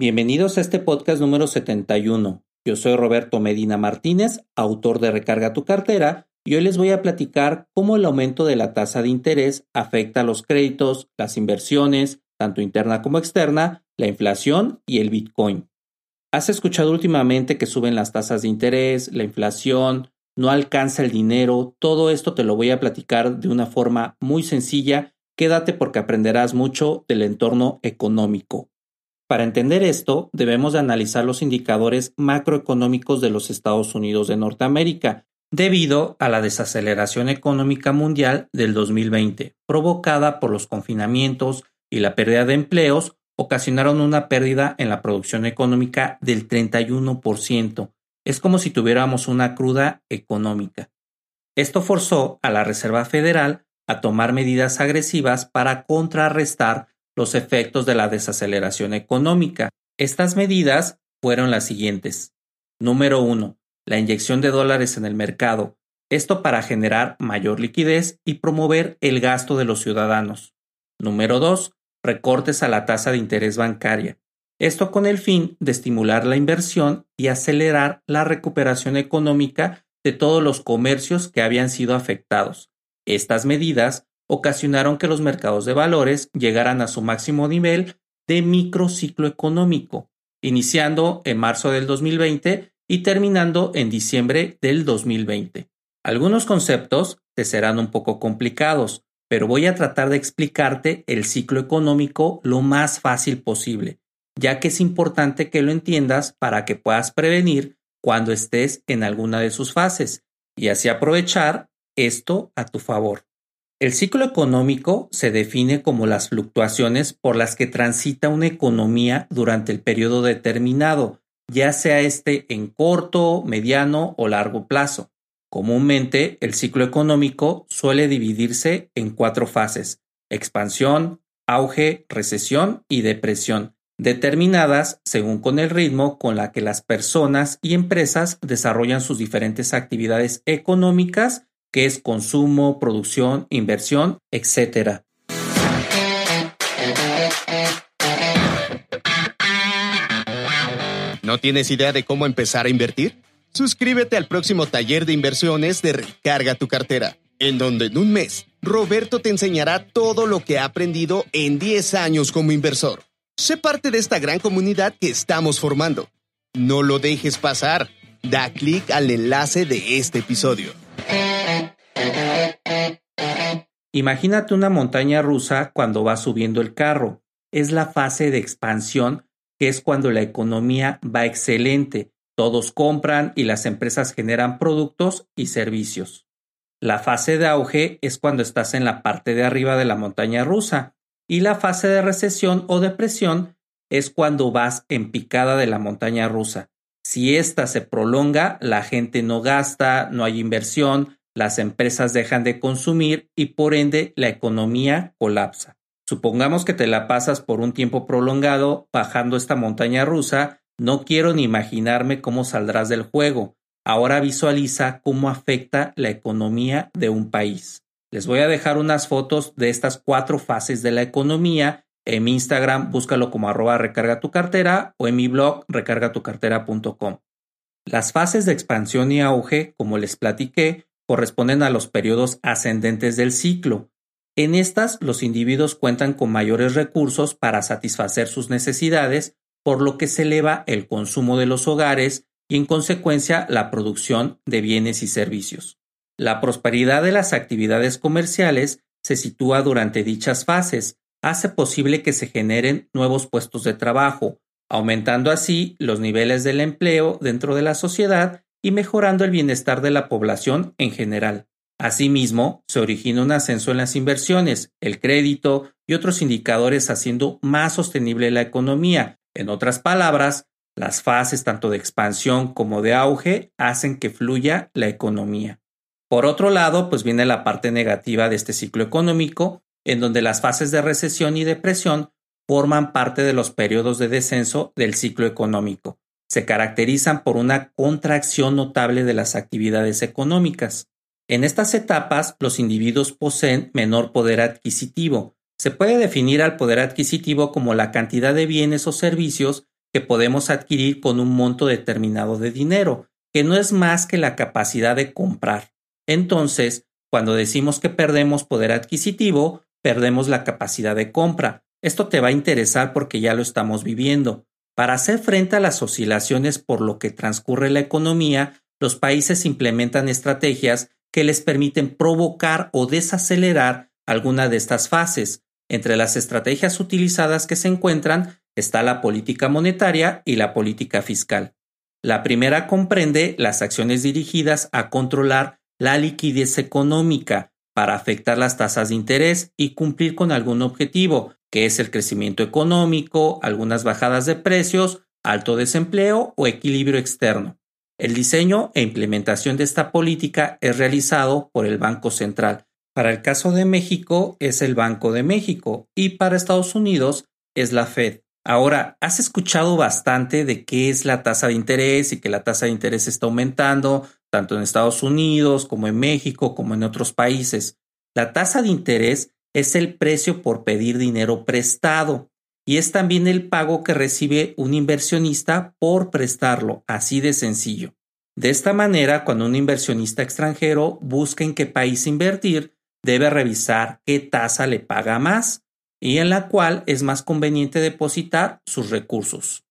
Bienvenidos a este podcast número 71. Yo soy Roberto Medina Martínez, autor de Recarga tu cartera, y hoy les voy a platicar cómo el aumento de la tasa de interés afecta a los créditos, las inversiones, tanto interna como externa, la inflación y el Bitcoin. ¿Has escuchado últimamente que suben las tasas de interés, la inflación, no alcanza el dinero? Todo esto te lo voy a platicar de una forma muy sencilla. Quédate porque aprenderás mucho del entorno económico. Para entender esto, debemos de analizar los indicadores macroeconómicos de los Estados Unidos de Norteamérica, debido a la desaceleración económica mundial del 2020, provocada por los confinamientos y la pérdida de empleos ocasionaron una pérdida en la producción económica del 31%. Es como si tuviéramos una cruda económica. Esto forzó a la Reserva Federal a tomar medidas agresivas para contrarrestar los efectos de la desaceleración económica. Estas medidas fueron las siguientes. Número 1. La inyección de dólares en el mercado. Esto para generar mayor liquidez y promover el gasto de los ciudadanos. Número 2 recortes a la tasa de interés bancaria. Esto con el fin de estimular la inversión y acelerar la recuperación económica de todos los comercios que habían sido afectados. Estas medidas ocasionaron que los mercados de valores llegaran a su máximo nivel de microciclo económico, iniciando en marzo del 2020 y terminando en diciembre del 2020. Algunos conceptos te serán un poco complicados, pero voy a tratar de explicarte el ciclo económico lo más fácil posible, ya que es importante que lo entiendas para que puedas prevenir cuando estés en alguna de sus fases y así aprovechar esto a tu favor. El ciclo económico se define como las fluctuaciones por las que transita una economía durante el periodo determinado, ya sea este en corto, mediano o largo plazo. Comúnmente, el ciclo económico suele dividirse en cuatro fases, expansión, auge, recesión y depresión, determinadas según con el ritmo con la que las personas y empresas desarrollan sus diferentes actividades económicas, que es consumo, producción, inversión, etc. ¿No tienes idea de cómo empezar a invertir? Suscríbete al próximo taller de inversiones de Recarga tu cartera, en donde en un mes Roberto te enseñará todo lo que ha aprendido en 10 años como inversor. Sé parte de esta gran comunidad que estamos formando. No lo dejes pasar. Da clic al enlace de este episodio. Imagínate una montaña rusa cuando va subiendo el carro. Es la fase de expansión, que es cuando la economía va excelente, todos compran y las empresas generan productos y servicios. La fase de auge es cuando estás en la parte de arriba de la montaña rusa y la fase de recesión o depresión es cuando vas en picada de la montaña rusa. Si esta se prolonga, la gente no gasta, no hay inversión, las empresas dejan de consumir y por ende la economía colapsa. Supongamos que te la pasas por un tiempo prolongado bajando esta montaña rusa no quiero ni imaginarme cómo saldrás del juego. Ahora visualiza cómo afecta la economía de un país. Les voy a dejar unas fotos de estas cuatro fases de la economía. En mi Instagram búscalo como arroba recarga tu cartera o en mi blog recargatucartera.com. Las fases de expansión y auge, como les platiqué, corresponden a los periodos ascendentes del ciclo. En estas, los individuos cuentan con mayores recursos para satisfacer sus necesidades por lo que se eleva el consumo de los hogares y en consecuencia la producción de bienes y servicios. La prosperidad de las actividades comerciales se sitúa durante dichas fases, hace posible que se generen nuevos puestos de trabajo, aumentando así los niveles del empleo dentro de la sociedad y mejorando el bienestar de la población en general. Asimismo, se origina un ascenso en las inversiones, el crédito y otros indicadores haciendo más sostenible la economía, en otras palabras, Las fases tanto de expansión como de auge hacen que fluya la economía. Por otro lado, pues viene la parte negativa de este ciclo económico, en donde las fases de recesión y depresión forman parte de los periodos de descenso del ciclo económico. Se caracterizan por una contracción notable de las actividades económicas. En estas etapas, los individuos poseen menor poder adquisitivo. Se puede definir al poder adquisitivo como la cantidad de bienes o servicios que podemos adquirir con un monto determinado de dinero, que no es más que la capacidad de comprar. Entonces, cuando decimos que perdemos poder adquisitivo, perdemos la capacidad de compra. Esto te va a interesar porque ya lo estamos viviendo. Para hacer frente a las oscilaciones por lo que transcurre la economía, los países implementan estrategias que les permiten provocar o desacelerar alguna de estas fases. Entre las estrategias utilizadas que se encuentran está la política monetaria y la política fiscal. La primera comprende las acciones dirigidas a controlar la liquidez económica para afectar las tasas de interés y cumplir con algún objetivo, que es el crecimiento económico, algunas bajadas de precios, alto desempleo o equilibrio externo. El diseño e implementación de esta política es realizado por el Banco Central. Para el caso de México es el Banco de México y para Estados Unidos es la Fed. Ahora, has escuchado bastante de qué es la tasa de interés y que la tasa de interés está aumentando, tanto en Estados Unidos como en México, como en otros países. La tasa de interés es el precio por pedir dinero prestado y es también el pago que recibe un inversionista por prestarlo, así de sencillo. De esta manera, cuando un inversionista extranjero busca en qué país invertir, debe revisar qué tasa le paga más y en la cual es más conveniente depositar sus recursos.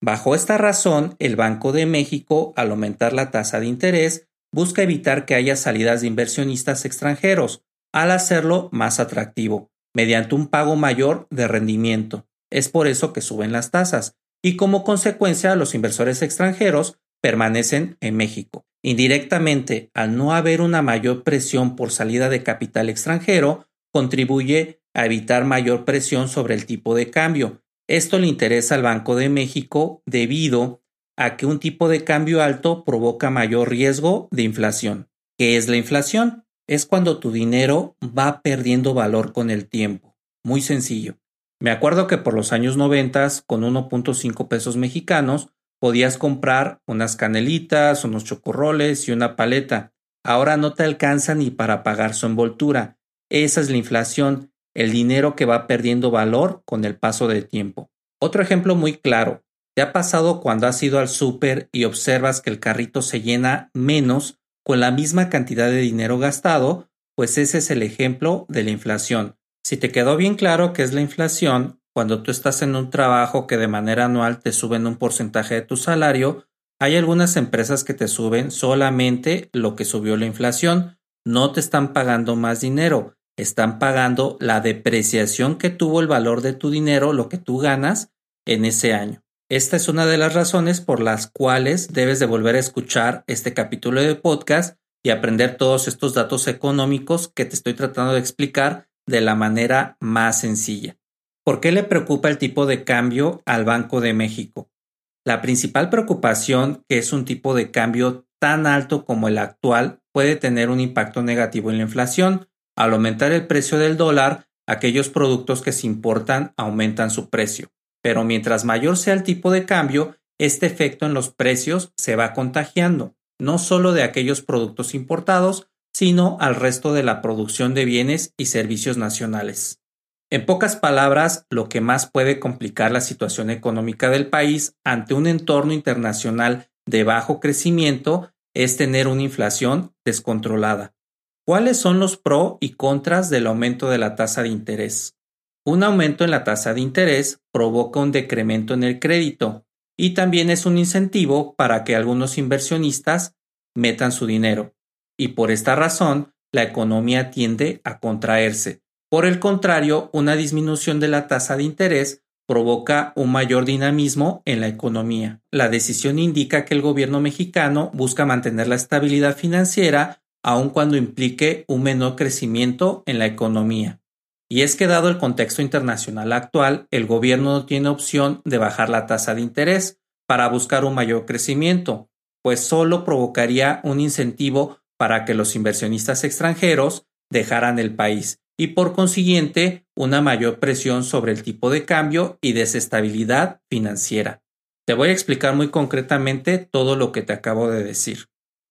Bajo esta razón, el Banco de México, al aumentar la tasa de interés, busca evitar que haya salidas de inversionistas extranjeros, al hacerlo más atractivo, mediante un pago mayor de rendimiento. Es por eso que suben las tasas, y como consecuencia los inversores extranjeros permanecen en México. Indirectamente, al no haber una mayor presión por salida de capital extranjero, contribuye a evitar mayor presión sobre el tipo de cambio. Esto le interesa al Banco de México debido a que un tipo de cambio alto provoca mayor riesgo de inflación. ¿Qué es la inflación? Es cuando tu dinero va perdiendo valor con el tiempo. Muy sencillo. Me acuerdo que por los años 90, con 1.5 pesos mexicanos, podías comprar unas canelitas, unos chocorroles y una paleta. Ahora no te alcanza ni para pagar su envoltura. Esa es la inflación el dinero que va perdiendo valor con el paso del tiempo. Otro ejemplo muy claro, ¿te ha pasado cuando has ido al súper y observas que el carrito se llena menos con la misma cantidad de dinero gastado? Pues ese es el ejemplo de la inflación. Si te quedó bien claro qué es la inflación, cuando tú estás en un trabajo que de manera anual te suben un porcentaje de tu salario, hay algunas empresas que te suben solamente lo que subió la inflación, no te están pagando más dinero están pagando la depreciación que tuvo el valor de tu dinero, lo que tú ganas en ese año. Esta es una de las razones por las cuales debes de volver a escuchar este capítulo de podcast y aprender todos estos datos económicos que te estoy tratando de explicar de la manera más sencilla. ¿Por qué le preocupa el tipo de cambio al Banco de México? La principal preocupación, que es un tipo de cambio tan alto como el actual, puede tener un impacto negativo en la inflación, al aumentar el precio del dólar, aquellos productos que se importan aumentan su precio. Pero mientras mayor sea el tipo de cambio, este efecto en los precios se va contagiando, no solo de aquellos productos importados, sino al resto de la producción de bienes y servicios nacionales. En pocas palabras, lo que más puede complicar la situación económica del país ante un entorno internacional de bajo crecimiento es tener una inflación descontrolada. ¿Cuáles son los pros y contras del aumento de la tasa de interés? Un aumento en la tasa de interés provoca un decremento en el crédito y también es un incentivo para que algunos inversionistas metan su dinero. Y por esta razón, la economía tiende a contraerse. Por el contrario, una disminución de la tasa de interés provoca un mayor dinamismo en la economía. La decisión indica que el gobierno mexicano busca mantener la estabilidad financiera aun cuando implique un menor crecimiento en la economía. Y es que dado el contexto internacional actual, el gobierno no tiene opción de bajar la tasa de interés, para buscar un mayor crecimiento, pues solo provocaría un incentivo para que los inversionistas extranjeros dejaran el país y por consiguiente una mayor presión sobre el tipo de cambio y desestabilidad financiera. Te voy a explicar muy concretamente todo lo que te acabo de decir.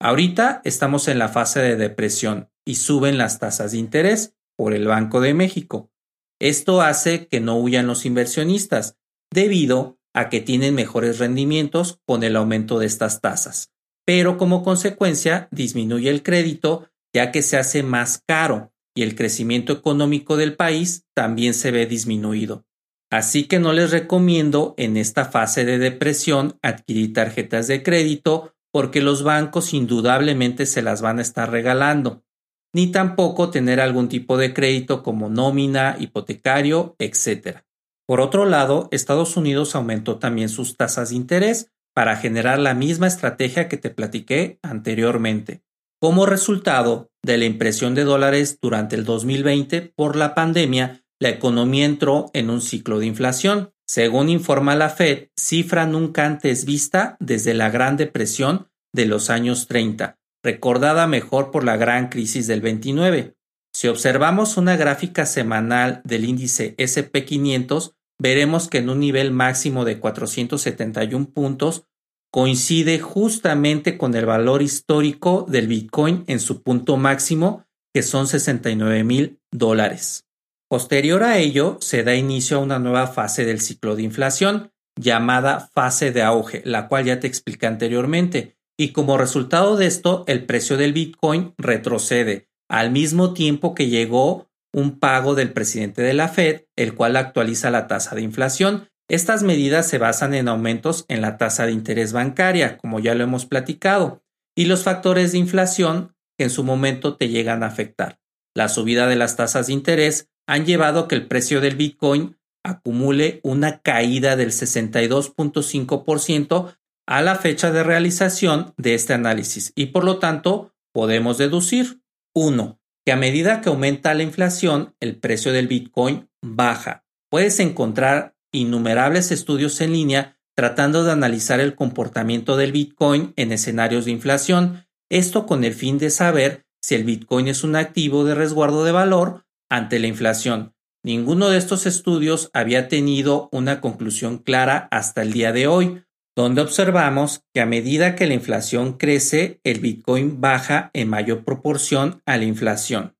Ahorita estamos en la fase de depresión y suben las tasas de interés por el Banco de México. Esto hace que no huyan los inversionistas, debido a que tienen mejores rendimientos con el aumento de estas tasas, pero como consecuencia disminuye el crédito ya que se hace más caro y el crecimiento económico del país también se ve disminuido. Así que no les recomiendo en esta fase de depresión adquirir tarjetas de crédito porque los bancos indudablemente se las van a estar regalando, ni tampoco tener algún tipo de crédito como nómina, hipotecario, etc. Por otro lado, Estados Unidos aumentó también sus tasas de interés para generar la misma estrategia que te platiqué anteriormente. Como resultado de la impresión de dólares durante el 2020 por la pandemia, la economía entró en un ciclo de inflación. Según informa la Fed, cifra nunca antes vista desde la Gran Depresión de los años 30, recordada mejor por la gran crisis del 29. Si observamos una gráfica semanal del índice SP500, veremos que en un nivel máximo de 471 puntos coincide justamente con el valor histórico del Bitcoin en su punto máximo, que son 69 mil dólares. Posterior a ello, se da inicio a una nueva fase del ciclo de inflación, llamada fase de auge, la cual ya te expliqué anteriormente, y como resultado de esto, el precio del Bitcoin retrocede, al mismo tiempo que llegó un pago del presidente de la Fed, el cual actualiza la tasa de inflación, estas medidas se basan en aumentos en la tasa de interés bancaria, como ya lo hemos platicado, y los factores de inflación que en su momento te llegan a afectar. La subida de las tasas de interés han llevado a que el precio del Bitcoin acumule una caída del 62.5% a la fecha de realización de este análisis y por lo tanto podemos deducir 1. Que a medida que aumenta la inflación, el precio del Bitcoin baja. Puedes encontrar innumerables estudios en línea tratando de analizar el comportamiento del Bitcoin en escenarios de inflación, esto con el fin de saber si el Bitcoin es un activo de resguardo de valor ante la inflación. Ninguno de estos estudios había tenido una conclusión clara hasta el día de hoy, donde observamos que a medida que la inflación crece, el Bitcoin baja en mayor proporción a la inflación.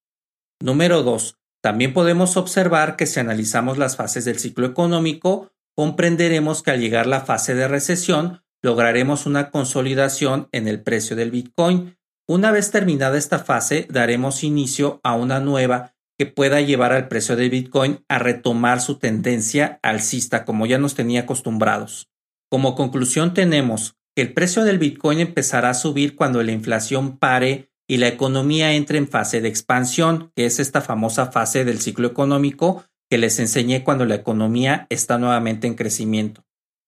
Número 2. También podemos observar que si analizamos las fases del ciclo económico, comprenderemos que al llegar la fase de recesión, lograremos una consolidación en el precio del Bitcoin. Una vez terminada esta fase, daremos inicio a una nueva que pueda llevar al precio del Bitcoin a retomar su tendencia alcista como ya nos tenía acostumbrados. Como conclusión tenemos que el precio del Bitcoin empezará a subir cuando la inflación pare y la economía entra en fase de expansión, que es esta famosa fase del ciclo económico que les enseñé cuando la economía está nuevamente en crecimiento.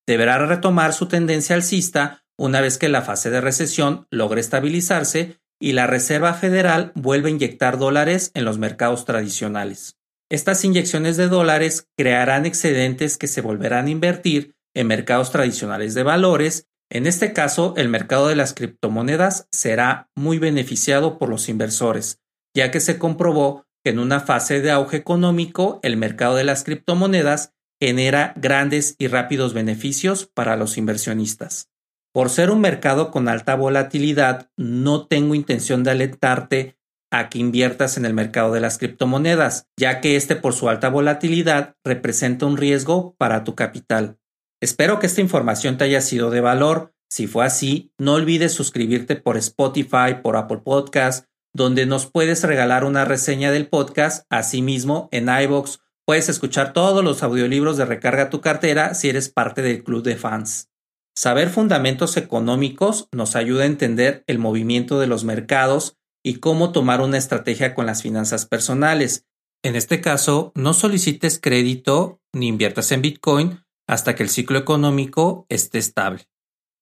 Deberá retomar su tendencia alcista una vez que la fase de recesión logre estabilizarse y la Reserva Federal vuelva a inyectar dólares en los mercados tradicionales. Estas inyecciones de dólares crearán excedentes que se volverán a invertir en mercados tradicionales de valores en este caso, el mercado de las criptomonedas será muy beneficiado por los inversores, ya que se comprobó que en una fase de auge económico el mercado de las criptomonedas genera grandes y rápidos beneficios para los inversionistas. Por ser un mercado con alta volatilidad, no tengo intención de alentarte a que inviertas en el mercado de las criptomonedas, ya que este por su alta volatilidad representa un riesgo para tu capital. Espero que esta información te haya sido de valor. Si fue así, no olvides suscribirte por Spotify, por Apple Podcast, donde nos puedes regalar una reseña del podcast. Asimismo, en iBox puedes escuchar todos los audiolibros de Recarga tu cartera si eres parte del club de fans. Saber fundamentos económicos nos ayuda a entender el movimiento de los mercados y cómo tomar una estrategia con las finanzas personales. En este caso, no solicites crédito ni inviertas en Bitcoin, hasta que el ciclo económico esté estable.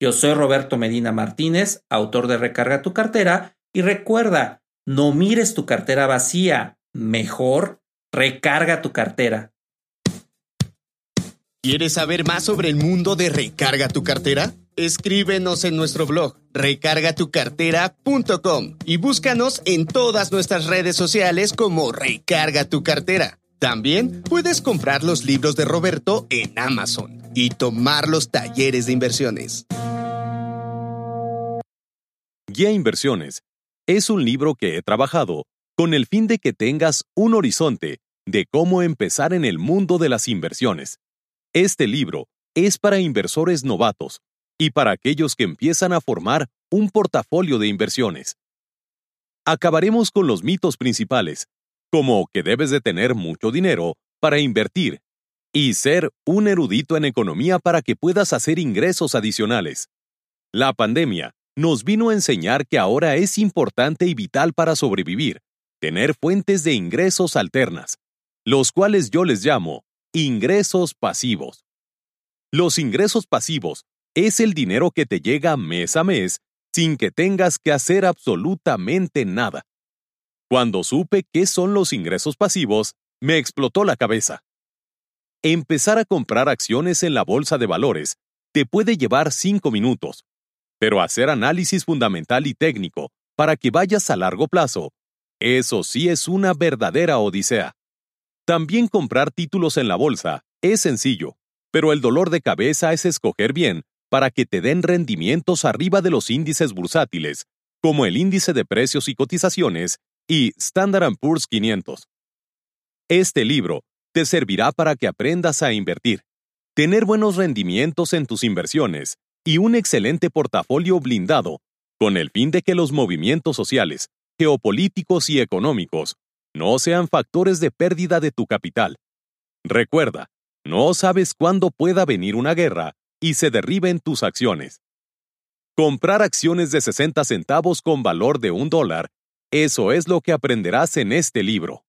Yo soy Roberto Medina Martínez, autor de Recarga tu cartera, y recuerda, no mires tu cartera vacía, mejor recarga tu cartera. ¿Quieres saber más sobre el mundo de Recarga tu cartera? Escríbenos en nuestro blog recargatucartera.com y búscanos en todas nuestras redes sociales como Recarga tu cartera. También puedes comprar los libros de Roberto en Amazon y tomar los talleres de inversiones. Guía Inversiones es un libro que he trabajado con el fin de que tengas un horizonte de cómo empezar en el mundo de las inversiones. Este libro es para inversores novatos y para aquellos que empiezan a formar un portafolio de inversiones. Acabaremos con los mitos principales como que debes de tener mucho dinero para invertir y ser un erudito en economía para que puedas hacer ingresos adicionales. La pandemia nos vino a enseñar que ahora es importante y vital para sobrevivir, tener fuentes de ingresos alternas, los cuales yo les llamo ingresos pasivos. Los ingresos pasivos es el dinero que te llega mes a mes sin que tengas que hacer absolutamente nada. Cuando supe qué son los ingresos pasivos, me explotó la cabeza. Empezar a comprar acciones en la bolsa de valores te puede llevar cinco minutos, pero hacer análisis fundamental y técnico para que vayas a largo plazo, eso sí es una verdadera odisea. También comprar títulos en la bolsa es sencillo, pero el dolor de cabeza es escoger bien para que te den rendimientos arriba de los índices bursátiles, como el índice de precios y cotizaciones y Standard Poor's 500. Este libro te servirá para que aprendas a invertir, tener buenos rendimientos en tus inversiones y un excelente portafolio blindado, con el fin de que los movimientos sociales, geopolíticos y económicos no sean factores de pérdida de tu capital. Recuerda, no sabes cuándo pueda venir una guerra y se derriben tus acciones. Comprar acciones de 60 centavos con valor de un dólar eso es lo que aprenderás en este libro.